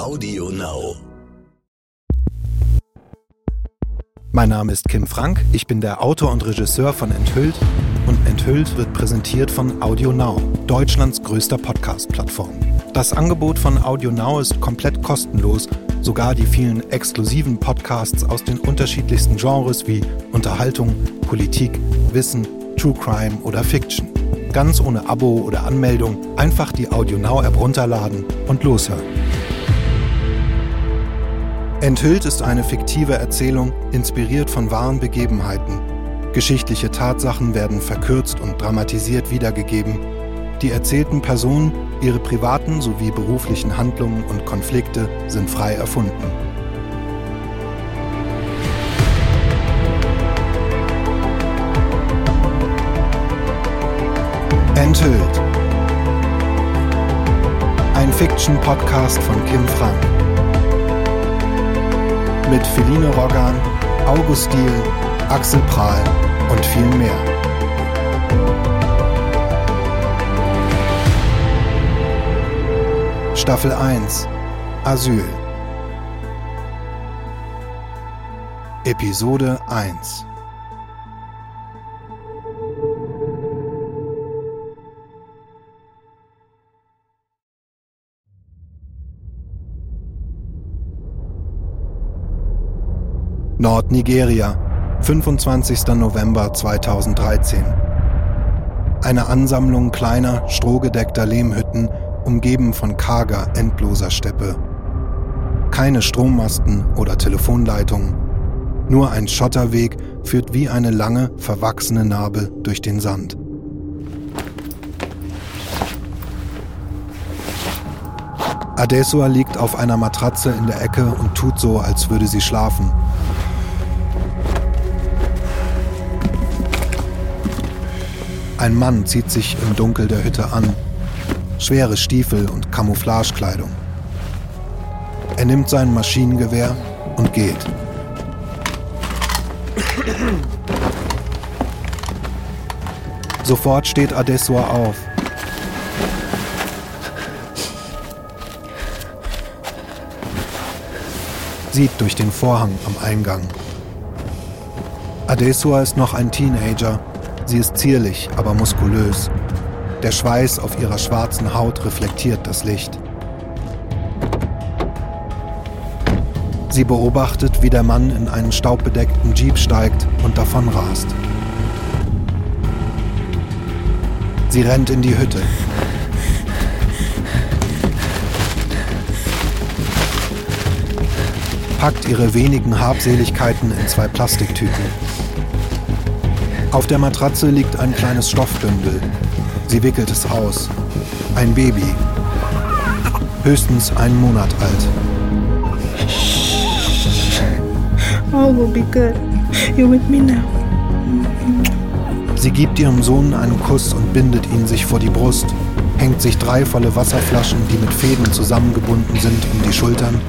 Audio Now. Mein Name ist Kim Frank, ich bin der Autor und Regisseur von Enthüllt und Enthüllt wird präsentiert von Audio Now, Deutschlands größter Podcast-Plattform. Das Angebot von Audio Now ist komplett kostenlos, sogar die vielen exklusiven Podcasts aus den unterschiedlichsten Genres wie Unterhaltung, Politik, Wissen, True Crime oder Fiction. Ganz ohne Abo oder Anmeldung, einfach die Audio Now App runterladen und loshören. Enthüllt ist eine fiktive Erzählung, inspiriert von wahren Begebenheiten. Geschichtliche Tatsachen werden verkürzt und dramatisiert wiedergegeben. Die erzählten Personen, ihre privaten sowie beruflichen Handlungen und Konflikte sind frei erfunden. Enthüllt. Ein Fiction-Podcast von Kim Frank. Mit Feline Roggan, August Diel, Axel Prahl und viel mehr. Staffel 1 Asyl Episode 1 Nordnigeria, 25. November 2013. Eine Ansammlung kleiner, strohgedeckter Lehmhütten, umgeben von karger, endloser Steppe. Keine Strommasten oder Telefonleitungen. Nur ein Schotterweg führt wie eine lange, verwachsene Narbe durch den Sand. Adesua liegt auf einer Matratze in der Ecke und tut so, als würde sie schlafen. Ein Mann zieht sich im Dunkel der Hütte an. Schwere Stiefel und Camouflagekleidung. Er nimmt sein Maschinengewehr und geht. Sofort steht Adesua auf. Sieht durch den Vorhang am Eingang. Adesua ist noch ein Teenager. Sie ist zierlich, aber muskulös. Der Schweiß auf ihrer schwarzen Haut reflektiert das Licht. Sie beobachtet, wie der Mann in einen staubbedeckten Jeep steigt und davonrast. Sie rennt in die Hütte. Packt ihre wenigen Habseligkeiten in zwei Plastiktüten. Auf der Matratze liegt ein kleines Stoffbündel. Sie wickelt es aus. Ein Baby. Höchstens einen Monat alt. All will be good. You're with me now. Sie gibt ihrem Sohn einen Kuss und bindet ihn sich vor die Brust, hängt sich drei volle Wasserflaschen, die mit Fäden zusammengebunden sind, um die Schultern,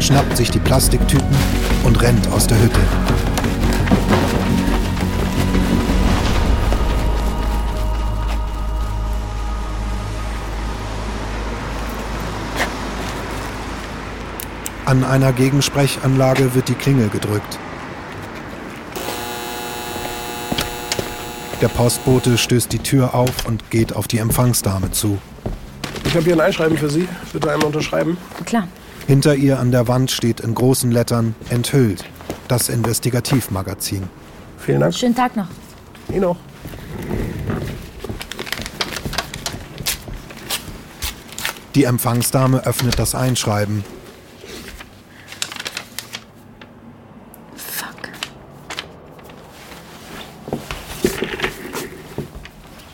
schnappt sich die Plastiktüten und rennt aus der Hütte. An einer Gegensprechanlage wird die Klingel gedrückt. Der Postbote stößt die Tür auf und geht auf die Empfangsdame zu. Ich habe hier ein Einschreiben für Sie. Bitte einmal unterschreiben. Klar. Hinter ihr an der Wand steht in großen Lettern Enthüllt, das Investigativmagazin. Vielen Dank. Schönen Tag noch. Ihnen auch. Die Empfangsdame öffnet das Einschreiben.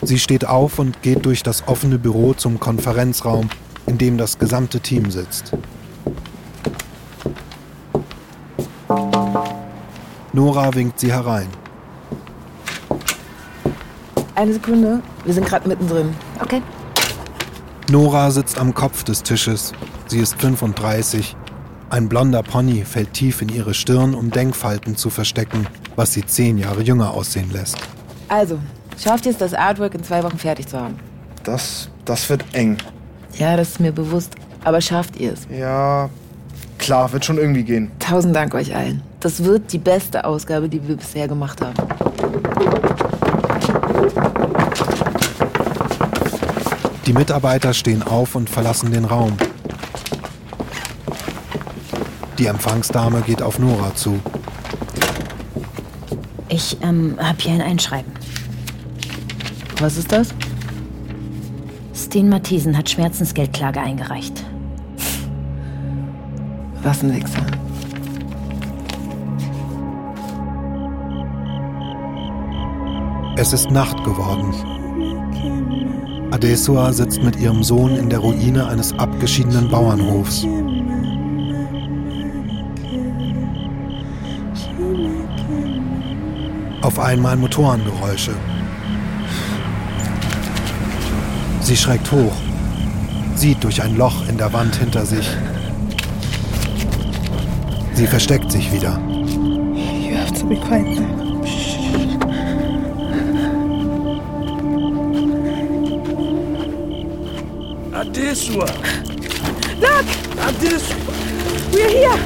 Sie steht auf und geht durch das offene Büro zum Konferenzraum, in dem das gesamte Team sitzt. Nora winkt sie herein. Eine Sekunde, wir sind gerade mittendrin. Okay. Nora sitzt am Kopf des Tisches. Sie ist 35. Ein blonder Pony fällt tief in ihre Stirn, um Denkfalten zu verstecken, was sie zehn Jahre jünger aussehen lässt. Also, schafft ihr es, das Artwork in zwei Wochen fertig zu haben? Das, das wird eng. Ja, das ist mir bewusst. Aber schafft ihr es? Ja, klar, wird schon irgendwie gehen. Tausend Dank euch allen. Das wird die beste Ausgabe, die wir bisher gemacht haben. Die Mitarbeiter stehen auf und verlassen den Raum. Die Empfangsdame geht auf Nora zu. Ich ähm, habe hier ein Einschreiben. Was ist das? Steen Mathesen hat Schmerzensgeldklage eingereicht. Was ein Wichser. Es ist Nacht geworden. Adesua sitzt mit ihrem Sohn in der Ruine eines abgeschiedenen Bauernhofs. Auf einmal Motorengeräusche. Sie schreckt hoch, sieht durch ein Loch in der Wand hinter sich. Sie versteckt sich wieder. You have to be quiet. Adesua. Look! Adesua. We're here!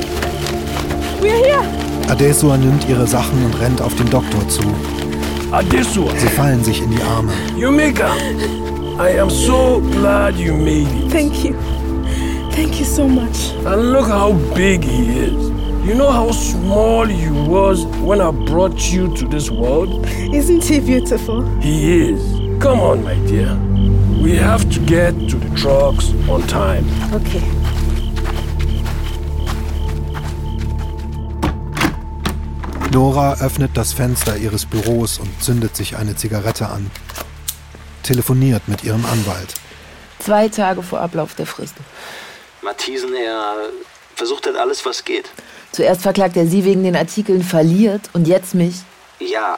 We're here! Adesua nimmt ihre Sachen und rennt auf den Doktor zu. Adesua. Sie fallen sich in die Arme. Yumika. I am so glad you made it. Thank you. Thank you so much. And look how big he is. You know how small you was when I brought you to this world? Isn't he beautiful? He is. Come on, my dear. We have to get to the trucks on time. Okay. Nora öffnet das Fenster ihres Büros und zündet sich eine Zigarette an. Telefoniert mit ihrem Anwalt. Zwei Tage vor Ablauf der Frist. Mathisen, er versucht hat alles, was geht. Zuerst verklagt er sie wegen den Artikeln, verliert und jetzt mich. Ja,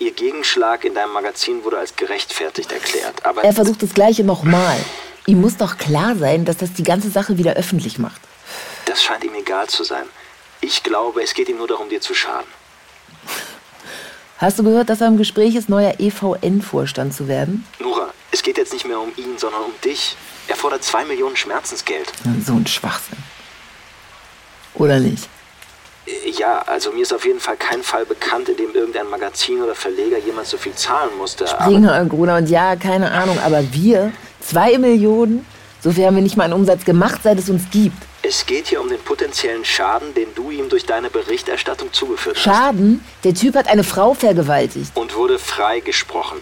ihr Gegenschlag in deinem Magazin wurde als gerechtfertigt erklärt. Aber Er versucht das Gleiche nochmal. Ihm muss doch klar sein, dass das die ganze Sache wieder öffentlich macht. das scheint ihm egal zu sein. Ich glaube, es geht ihm nur darum, dir zu schaden. Hast du gehört, dass er im Gespräch ist, neuer EVN-Vorstand zu werden? Nora, es geht jetzt nicht mehr um ihn, sondern um dich. Er fordert zwei Millionen Schmerzensgeld. So ein Schwachsinn. Oder nicht? Äh, Ja, also mir ist auf jeden Fall kein Fall bekannt, in dem irgendein Magazin oder Verleger jemals so viel zahlen musste. Springer, Gruner und ja, keine Ahnung, aber wir, zwei Millionen, so viel haben wir nicht mal einen Umsatz gemacht, seit es uns gibt. Es geht hier um den potenziellen Schaden, den du ihm durch deine Berichterstattung zugeführt hast. Schaden? Der Typ hat eine Frau vergewaltigt. Und wurde freigesprochen.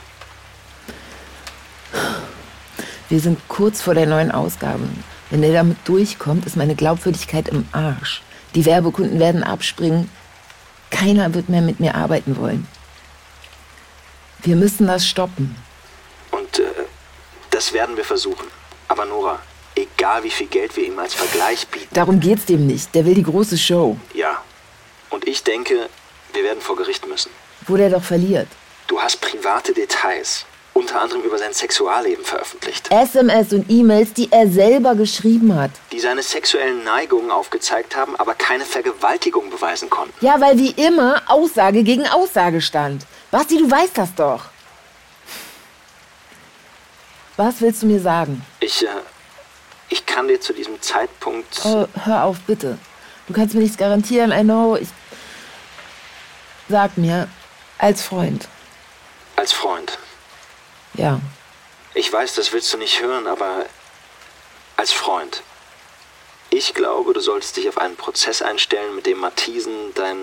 Wir sind kurz vor der neuen Ausgabe. Wenn er damit durchkommt, ist meine Glaubwürdigkeit im Arsch. Die Werbekunden werden abspringen. Keiner wird mehr mit mir arbeiten wollen. Wir müssen das stoppen. Und äh, das werden wir versuchen. Aber Nora, egal wie viel Geld wir ihm als Vergleich bieten, Darum geht's dem nicht. Der will die große Show. ja. Und ich denke, wir werden vor Gericht müssen. Wo der doch verliert. Du hast private Details, unter anderem über sein Sexualleben veröffentlicht, SMS und E-Mails, die er selber geschrieben hat. die seine sexuellen Neigungen aufgezeigt haben, aber keine Vergewaltigung beweisen konnten. Ja, weil wie immer Aussage gegen Aussage stand. Basti, du weißt das doch. Was willst du mir sagen? Ich, äh, ich kann dir zu diesem Zeitpunkt. Oh, hör auf, bitte. Du kannst mir nichts garantieren, I know. Ich. Sag mir, als Freund. Als Freund. Ja. Ich weiß, das willst du nicht hören, aber als Freund. Ich glaube, du solltest dich auf einen Prozess einstellen, mit dem Mathisen dein,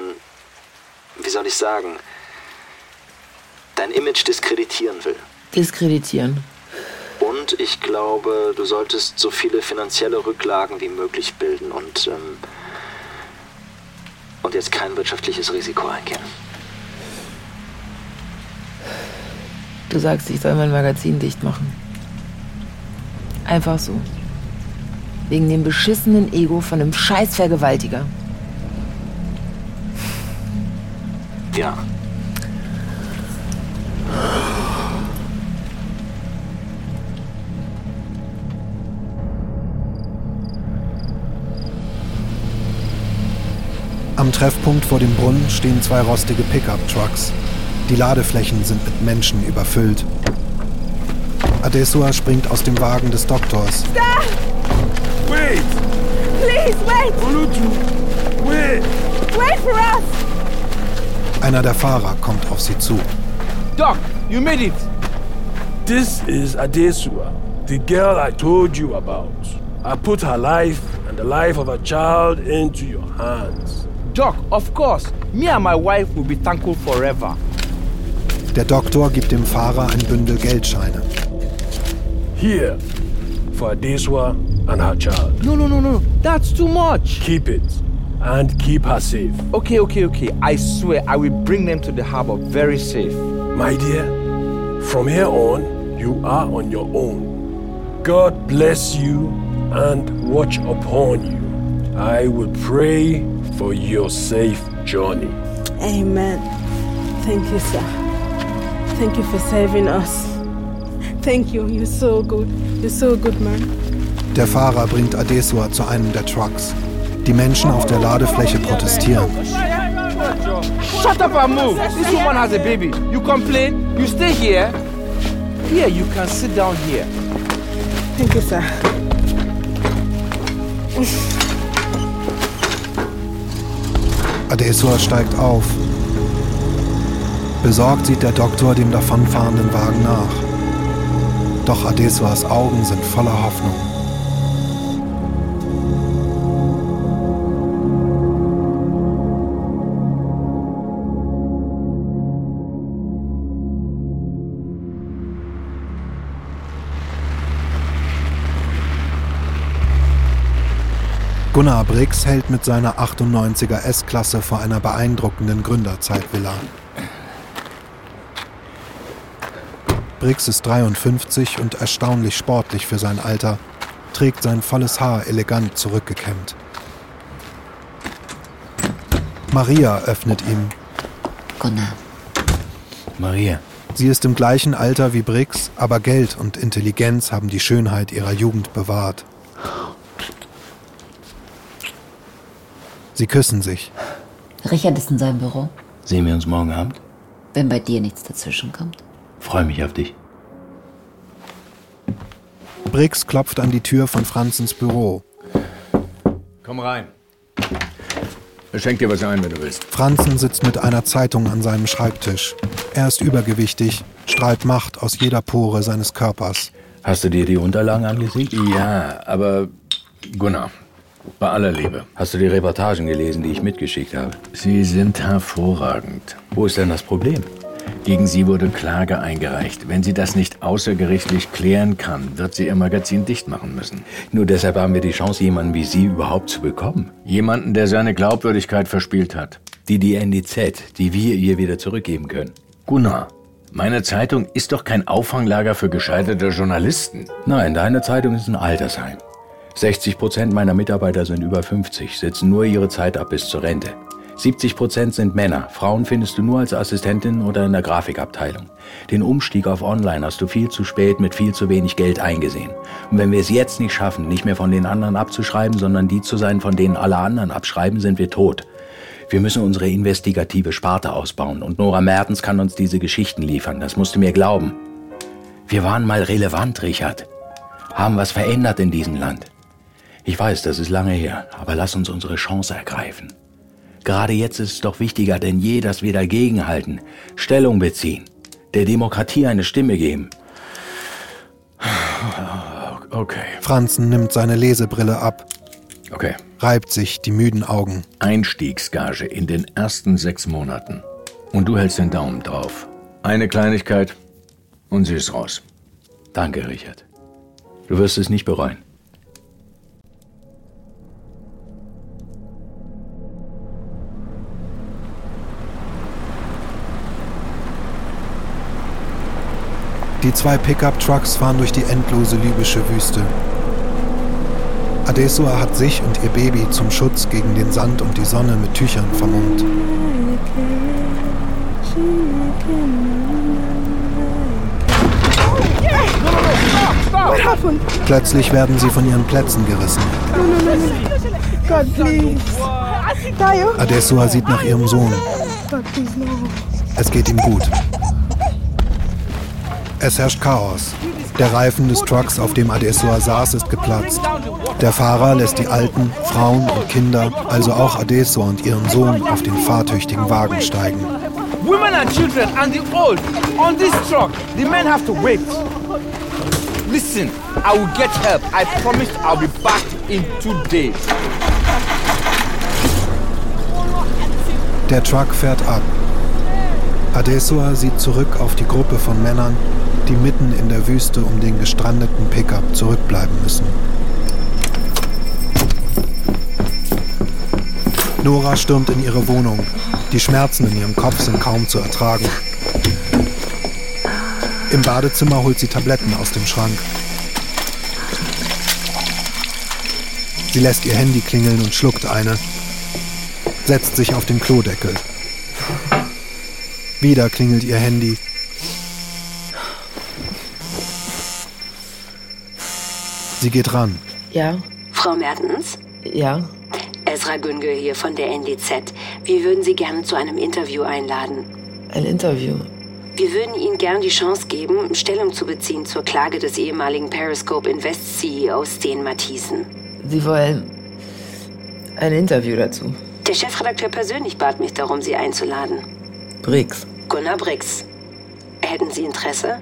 wie soll ich sagen, dein Image diskreditieren will. Diskreditieren. Und ich glaube, du solltest so viele finanzielle Rücklagen wie möglich bilden und, ähm, und jetzt kein wirtschaftliches Risiko eingehen. Du sagst, ich soll mein Magazin dicht machen. Einfach so. Wegen dem beschissenen Ego von einem Scheißvergewaltiger. Ja. Am Treffpunkt vor dem Brunnen stehen zwei rostige Pickup-Trucks. Die Ladeflächen sind mit Menschen überfüllt. Adesua springt aus dem Wagen des Doktors. Wait! Please, wait! Wait! Olutu, wait! Wait for us! Einer der Fahrer kommt auf sie zu. Doc, you made it. This is Adesua, the girl I told you about. I put her life and the life of a child into your hands. Doc, of course. Me and my wife will be thankful forever. Der Doktor gibt dem Fahrer ein Bündel Geldscheine. Here, for Adesua and her child. No, no, no, no. That's too much. Keep it and keep her safe. Okay, okay, okay. I swear I will bring them to the harbor very safe. My dear, from here on, you are on your own. God bless you and watch upon you. I will pray for your safe journey. Amen. Thank you, sir. Thank you for saving us. Thank you. You're so good. You're so good, man. Der Fahrer bringt Adesua zu einem der Trucks. Die Menschen auf der Ladefläche protestieren. Shut up and move. This woman has a baby. You complain? You stay here? Here, you can sit down here. Thank you, sir. Adesua steigt auf. Besorgt sieht der Doktor dem davonfahrenden Wagen nach. Doch Adesuas Augen sind voller Hoffnung. Gunnar Briggs hält mit seiner 98er S-Klasse vor einer beeindruckenden Gründerzeitvilla. Briggs ist 53 und erstaunlich sportlich für sein Alter, trägt sein volles Haar elegant zurückgekämmt. Maria öffnet ihm. Gunnar. Maria. Sie ist im gleichen Alter wie Briggs, aber Geld und Intelligenz haben die Schönheit ihrer Jugend bewahrt. Sie küssen sich. Richard ist in seinem Büro. Sehen wir uns morgen Abend? Wenn bei dir nichts dazwischen kommt. Freue mich auf dich. Briggs klopft an die Tür von Franzens Büro. Komm rein. Schenk dir was ein, wenn du willst. Franzen sitzt mit einer Zeitung an seinem Schreibtisch. Er ist übergewichtig, strahlt Macht aus jeder Pore seines Körpers. Hast du dir die Unterlagen angesehen? Ja, aber Gunnar, bei aller Liebe. Hast du die Reportagen gelesen, die ich mitgeschickt habe? Sie sind hervorragend. Wo ist denn das Problem? Gegen Sie wurde Klage eingereicht. Wenn sie das nicht außergerichtlich klären kann, wird sie ihr Magazin dicht machen müssen. Nur deshalb haben wir die Chance, jemanden wie Sie überhaupt zu bekommen. Jemanden, der seine Glaubwürdigkeit verspielt hat. Die die NDZ, die wir ihr wieder zurückgeben können. Gunnar, meine Zeitung ist doch kein Auffanglager für gescheiterte Journalisten. Nein, deine Zeitung ist ein Altersheim. 60 Prozent meiner Mitarbeiter sind über 50, sitzen nur ihre Zeit ab bis zur Rente. 70 Prozent sind Männer. Frauen findest du nur als Assistentin oder in der Grafikabteilung. Den Umstieg auf Online hast du viel zu spät mit viel zu wenig Geld eingesehen. Und wenn wir es jetzt nicht schaffen, nicht mehr von den anderen abzuschreiben, sondern die zu sein, von denen alle anderen abschreiben, sind wir tot. Wir müssen unsere investigative Sparte ausbauen und Nora Mertens kann uns diese Geschichten liefern. Das musst du mir glauben. Wir waren mal relevant, Richard. Haben was verändert in diesem Land. Ich weiß, das ist lange her, aber lass uns unsere Chance ergreifen. Gerade jetzt ist es doch wichtiger denn je, dass wir dagegenhalten, Stellung beziehen, der Demokratie eine Stimme geben. Okay. Franzen nimmt seine Lesebrille ab, Okay. reibt sich die müden Augen. Einstiegsgage in den ersten sechs Monaten. Und du hältst den Daumen drauf. Eine Kleinigkeit und sie ist raus. Danke, Richard. Du wirst es nicht bereuen. Die zwei Pickup-Trucks fahren durch die endlose libysche Wüste. Adesua hat sich und ihr Baby zum Schutz gegen den Sand und die Sonne mit Tüchern vermummt. Plötzlich werden sie von ihren Plätzen gerissen. Adesua sieht nach ihrem Sohn. Es geht ihm gut. Es herrscht Chaos. Der Reifen des Trucks, auf dem Adesua saß, ist geplatzt. Der Fahrer lässt die Alten, Frauen und Kinder, also auch Adeso und ihren Sohn, auf den fahrtüchtigen Wagen steigen. Women and children and the old on this truck. The men have to wait. Listen, I will get help. I promise I'll be back in two days. Der Truck fährt ab. Adesua sieht zurück auf die Gruppe von Männern, die mitten in der Wüste um den gestrandeten Pickup zurückbleiben müssen. Nora stürmt in ihre Wohnung. Die Schmerzen in ihrem Kopf sind kaum zu ertragen. Im Badezimmer holt sie Tabletten aus dem Schrank. Sie lässt ihr Handy klingeln und schluckt eine, setzt sich auf den Klodeckel. Wieder klingelt ihr Handy. Sie geht ran. Ja, Frau Mertens? ja. Esra Günge hier von der NDZ. Wir würden Sie gerne zu einem Interview einladen. Ein Interview. Wir würden Ihnen gern die Chance geben, Stellung zu beziehen zur Klage des ehemaligen Periscope Invest CEOs Sten Matthiesen. Sie wollen ein Interview dazu. Der Chefredakteur persönlich bat mich darum, Sie einzuladen. Briggs. Gunnar Briggs. Hätten Sie Interesse?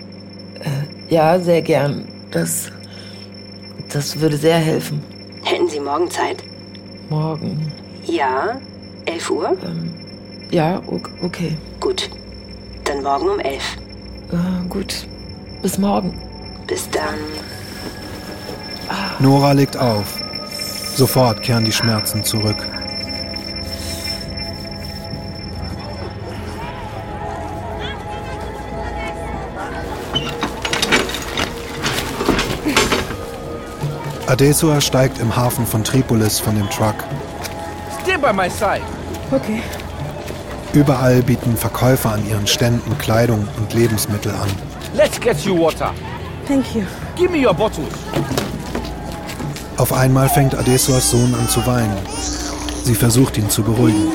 Ja, sehr gern. Das. Das würde sehr helfen. Hätten Sie morgen Zeit? Morgen. Ja? 11 Uhr? Ja, o- okay. Gut. Dann morgen um 11. Äh, gut. Bis morgen. Bis dann. Nora legt auf. Sofort kehren die Schmerzen zurück. Adesua steigt im Hafen von Tripolis von dem Truck. Stay by my side. Okay. Überall bieten Verkäufer an ihren Ständen Kleidung und Lebensmittel an. Let's get you water. Thank you. Give me your bottles. Auf einmal fängt Adesuas Sohn an zu weinen. Sie versucht ihn zu beruhigen.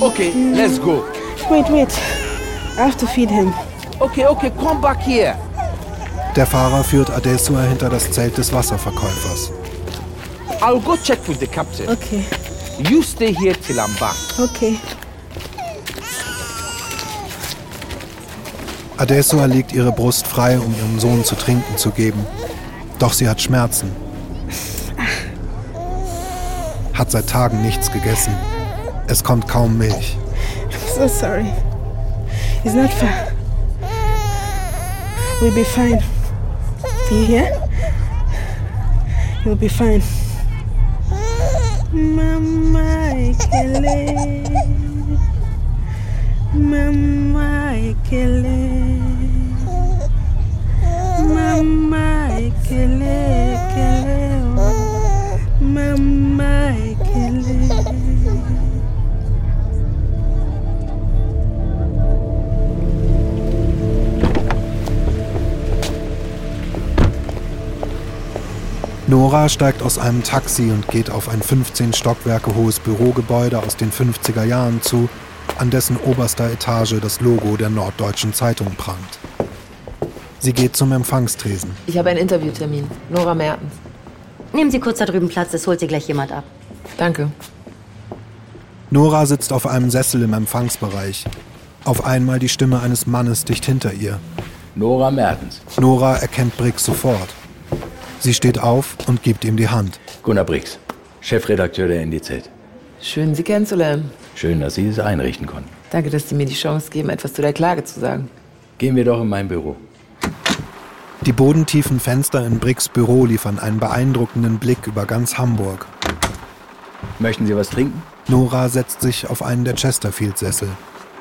Okay, let's go. Wait, wait. I have to feed him. Okay, okay, come back here. Der Fahrer führt Adesua hinter das Zelt des Wasserverkäufers. I'll go check with the captain. Okay. You stay here till I'm back. Okay. Adesua legt ihre Brust frei, um ihrem Sohn zu trinken zu geben. Doch sie hat Schmerzen. Hat seit Tagen nichts gegessen. Es kommt kaum Milch. I'm so sorry. It's not far. We'll be fine. You hear? You'll be fine. Mama Ekele. Mama Ekele. Mama Ekele. Ekele. oh. Mama Ekele. Nora steigt aus einem Taxi und geht auf ein 15 Stockwerke hohes Bürogebäude aus den 50er Jahren zu, an dessen oberster Etage das Logo der Norddeutschen Zeitung prangt. Sie geht zum Empfangstresen. Ich habe einen Interviewtermin. Nora Mertens. Nehmen Sie kurz da drüben Platz, es holt Sie gleich jemand ab. Danke. Nora sitzt auf einem Sessel im Empfangsbereich. Auf einmal die Stimme eines Mannes dicht hinter ihr. Nora Mertens. Nora erkennt Briggs sofort. Sie steht auf und gibt ihm die Hand. Gunnar Briggs, Chefredakteur der NDZ. Schön, Sie kennenzulernen. Schön, dass Sie es einrichten konnten. Danke, dass Sie mir die Chance geben, etwas zu der Klage zu sagen. Gehen wir doch in mein Büro. Die bodentiefen Fenster in Briggs Büro liefern einen beeindruckenden Blick über ganz Hamburg. Möchten Sie was trinken? Nora setzt sich auf einen der Chesterfield-Sessel.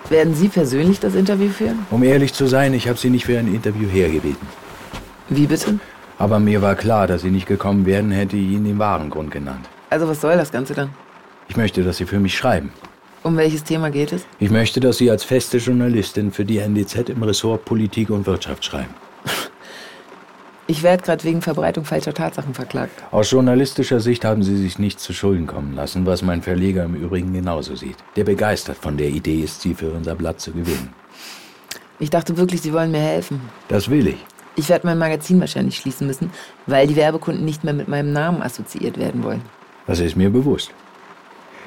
Werden Sie persönlich das Interview führen? Um ehrlich zu sein, ich habe Sie nicht für ein Interview hergebeten. Wie bitte? Aber mir war klar, dass Sie nicht gekommen wären, hätte ich Ihnen den wahren Grund genannt. Also was soll das Ganze dann? Ich möchte, dass Sie für mich schreiben. Um welches Thema geht es? Ich möchte, dass Sie als feste Journalistin für die NDZ im Ressort Politik und Wirtschaft schreiben. Ich werde gerade wegen Verbreitung falscher Tatsachen verklagt. Aus journalistischer Sicht haben Sie sich nichts zu Schulden kommen lassen, was mein Verleger im Übrigen genauso sieht. Der begeistert von der Idee ist, Sie für unser Blatt zu gewinnen. Ich dachte wirklich, Sie wollen mir helfen. Das will ich. Ich werde mein Magazin wahrscheinlich schließen müssen, weil die Werbekunden nicht mehr mit meinem Namen assoziiert werden wollen. Das ist mir bewusst.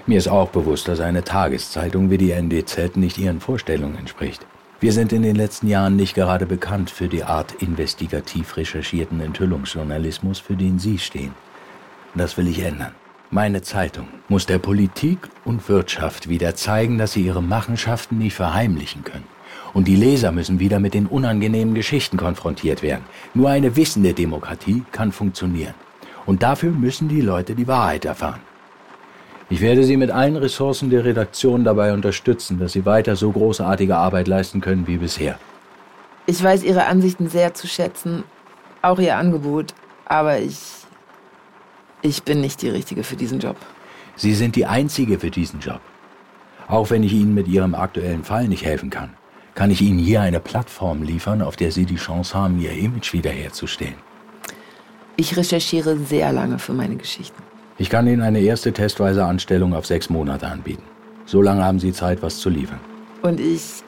Mir ist auch bewusst, dass eine Tageszeitung wie die NDZ nicht Ihren Vorstellungen entspricht. Wir sind in den letzten Jahren nicht gerade bekannt für die Art investigativ recherchierten Enthüllungsjournalismus, für den Sie stehen. Das will ich ändern. Meine Zeitung muss der Politik und Wirtschaft wieder zeigen, dass sie ihre Machenschaften nicht verheimlichen können. Und die Leser müssen wieder mit den unangenehmen Geschichten konfrontiert werden. Nur eine wissende Demokratie kann funktionieren. Und dafür müssen die Leute die Wahrheit erfahren. Ich werde Sie mit allen Ressourcen der Redaktion dabei unterstützen, dass Sie weiter so großartige Arbeit leisten können wie bisher. Ich weiß Ihre Ansichten sehr zu schätzen, auch Ihr Angebot, aber ich. Ich bin nicht die Richtige für diesen Job. Sie sind die Einzige für diesen Job. Auch wenn ich Ihnen mit Ihrem aktuellen Fall nicht helfen kann, kann ich Ihnen hier eine Plattform liefern, auf der Sie die Chance haben, Ihr Image wiederherzustellen. Ich recherchiere sehr lange für meine Geschichten. Ich kann Ihnen eine erste testweise Anstellung auf sechs Monate anbieten. So lange haben Sie Zeit, was zu liefern. Und ich.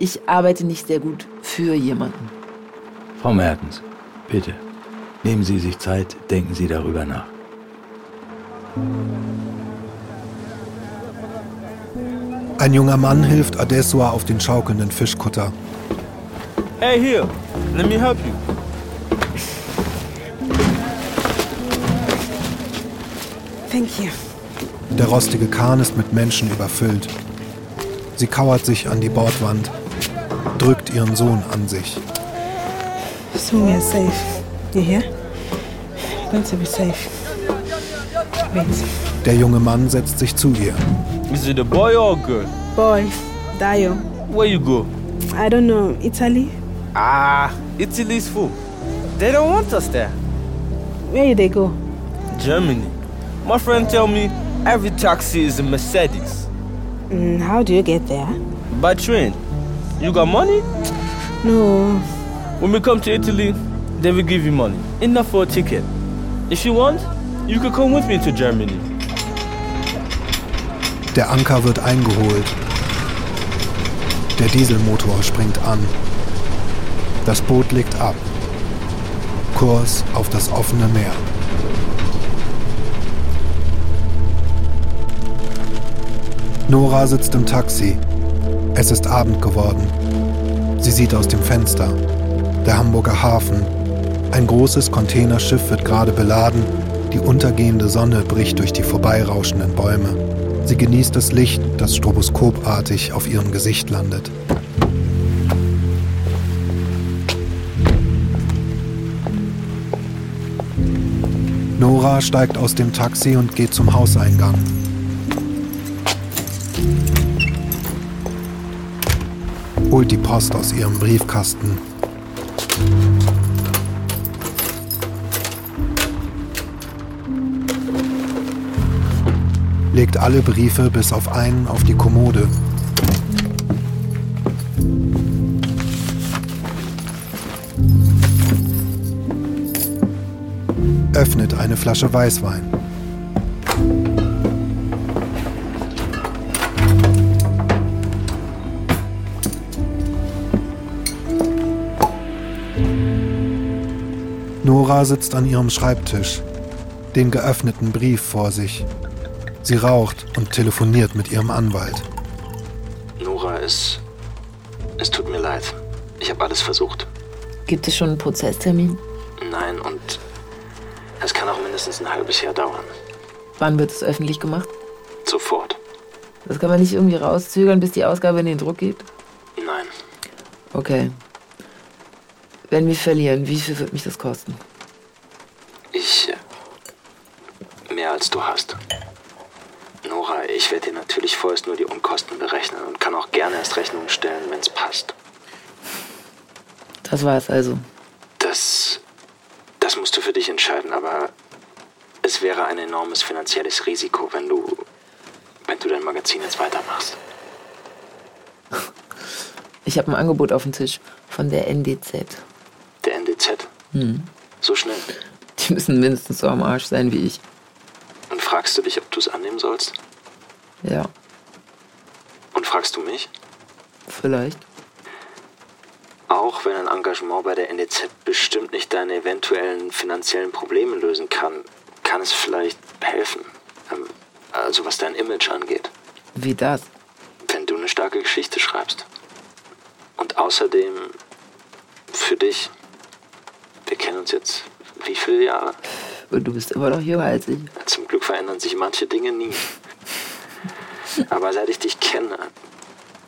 Ich arbeite nicht sehr gut für jemanden. Frau Mertens, bitte. Nehmen Sie sich Zeit, denken Sie darüber nach. Ein junger Mann hilft Adesua auf den schaukelnden Fischkutter. Hey, here. Let me help you. Thank you. Der rostige Kahn ist mit Menschen überfüllt. Sie kauert sich an die Bordwand, drückt ihren Sohn an sich. Soon we are safe. You hear? We're going to be safe. Wait. Der junge Mann setzt sich zu ihr. Is it a boy or a girl? Boy, Dio. Where you go? I don't know. Italy? Ah, Italy's full. They don't want us there. Where they go? Germany. My friend tell me every taxi is a Mercedes. Mm, how do you get there? By train. You got money? No. When we come to Italy, they will give you money. Enough for a ticket. If you want, you could come with me to Germany. Der Anker wird eingeholt. Der Dieselmotor springt an. Das Boot legt ab. Kurs auf das offene Meer. Nora sitzt im Taxi. Es ist Abend geworden. Sie sieht aus dem Fenster. Der Hamburger Hafen. Ein großes Containerschiff wird gerade beladen. Die untergehende Sonne bricht durch die vorbeirauschenden Bäume. Sie genießt das Licht, das stroboskopartig auf ihrem Gesicht landet. Nora steigt aus dem Taxi und geht zum Hauseingang. Holt die Post aus ihrem Briefkasten. Legt alle Briefe bis auf einen auf die Kommode. Öffnet eine Flasche Weißwein. Nora sitzt an ihrem Schreibtisch, den geöffneten Brief vor sich. Sie raucht und telefoniert mit ihrem Anwalt. Nora, es. Es tut mir leid. Ich habe alles versucht. Gibt es schon einen Prozesstermin? Nein, und es kann auch mindestens ein halbes Jahr dauern. Wann wird es öffentlich gemacht? Sofort. Das kann man nicht irgendwie rauszögern, bis die Ausgabe in den Druck geht? Nein. Okay. Wenn wir verlieren, wie viel wird mich das kosten? Ich. äh, Mehr als du hast. Nora, ich werde dir natürlich vorerst nur die Unkosten berechnen und kann auch gerne erst Rechnungen stellen, wenn es passt. Das war es also. Das. Das musst du für dich entscheiden, aber es wäre ein enormes finanzielles Risiko, wenn du. wenn du dein Magazin jetzt weitermachst. Ich habe ein Angebot auf dem Tisch von der NDZ. Der NDZ. Hm. So schnell. Die müssen mindestens so am Arsch sein wie ich. Und fragst du dich, ob du es annehmen sollst? Ja, du mich? vielleicht. Auch wenn ein Engagement bei der NDZ bestimmt nicht deine eventuellen finanziellen Probleme lösen kann, kann es vielleicht helfen. Ähm, also was dein Image angeht. Wie das? Wenn du eine starke Geschichte schreibst. Und außerdem für dich. Wir kennen uns jetzt wie viele Jahre? Und du bist immer noch jünger als ich. Zum Glück verändern sich manche Dinge nie. Aber seit ich dich kenne,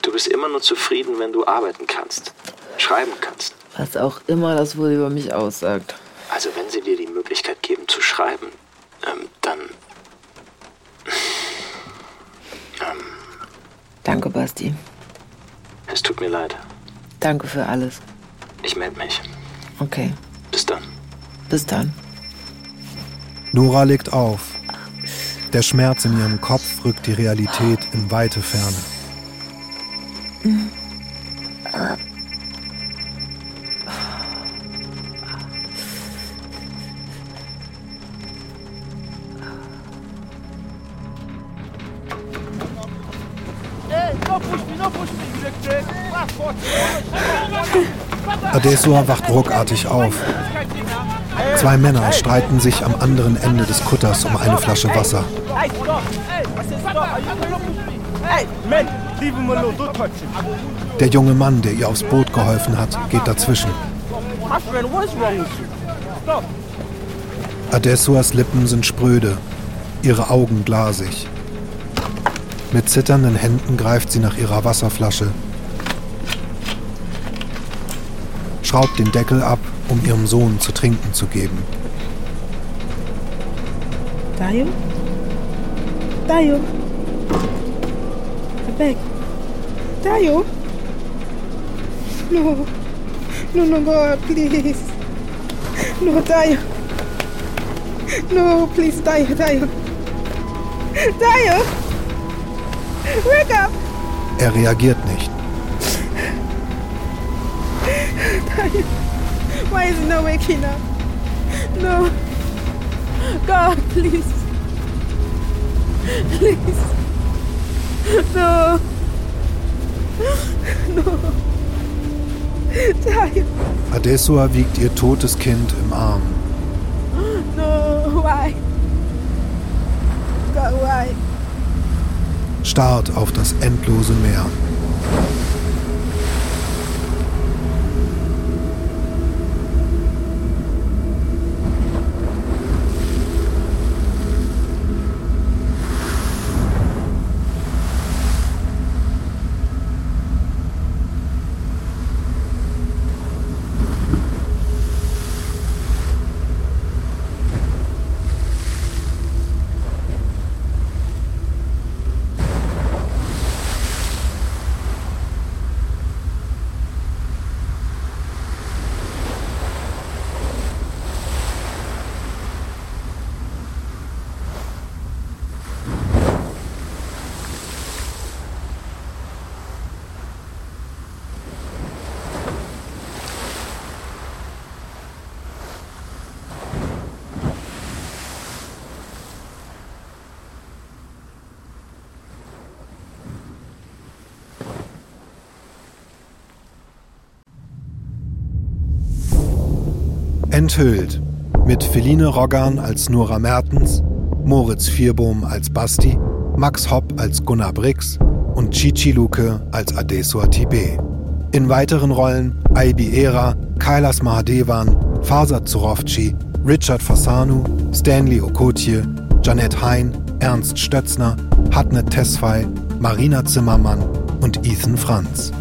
du bist immer nur zufrieden, wenn du arbeiten kannst, schreiben kannst. Was auch immer das wohl über mich aussagt. Also wenn sie dir die Möglichkeit geben zu schreiben, ähm, dann... Ähm, Danke, Basti. Es tut mir leid. Danke für alles. Ich melde mich. Okay. Bis dann. Bis dann. Nora legt auf. Der Schmerz in ihrem Kopf rückt die Realität in weite Ferne. Adesua wacht ruckartig auf. Zwei Männer streiten sich am anderen Ende des Kutters um eine Flasche Wasser. Der junge Mann, der ihr aufs Boot geholfen hat, geht dazwischen. Adesuas Lippen sind spröde, ihre Augen glasig. Mit zitternden Händen greift sie nach ihrer Wasserflasche, schraubt den Deckel ab, um ihrem Sohn zu trinken zu geben. Dayo? Dayo? I Dayo? No. No, no, God, please. No, Dayo. No, please, Dayo, Dayo. Dayo! Wake up! Er reagiert nicht. Dayo. Why is he not waking up? No. God, please. Please. No. No. Dayo. Adesua wiegt ihr totes Kind im Arm. No, why? God, why? Starrt auf das endlose Meer. Enthüllt. Mit Feline Roggan als Nora Mertens, Moritz Vierbohm als Basti, Max Hopp als Gunnar Brix und Chichi Luke als Adesua Tibe. In weiteren Rollen Aibi Era, Kailas Mahadevan, Fasad Zurovci, Richard Fasanu, Stanley Okotje, Janette Hein, Ernst Stötzner, Hatnet Tesfay, Marina Zimmermann und Ethan Franz.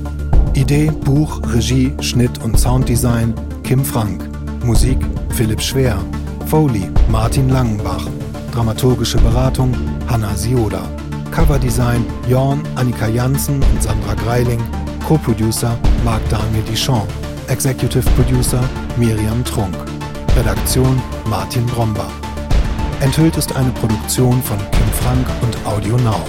Idee, Buch, Regie, Schnitt und Sounddesign Kim Frank. Musik Philipp Schwer. Foley Martin Langenbach. Dramaturgische Beratung Hanna Sioda. Coverdesign Jorn, Annika Janssen und Sandra Greiling. Co-Producer Marc Daniel Dichon. Executive Producer Miriam Trunk. Redaktion Martin Bromber. Enthüllt ist eine Produktion von Kim Frank und Audio Now.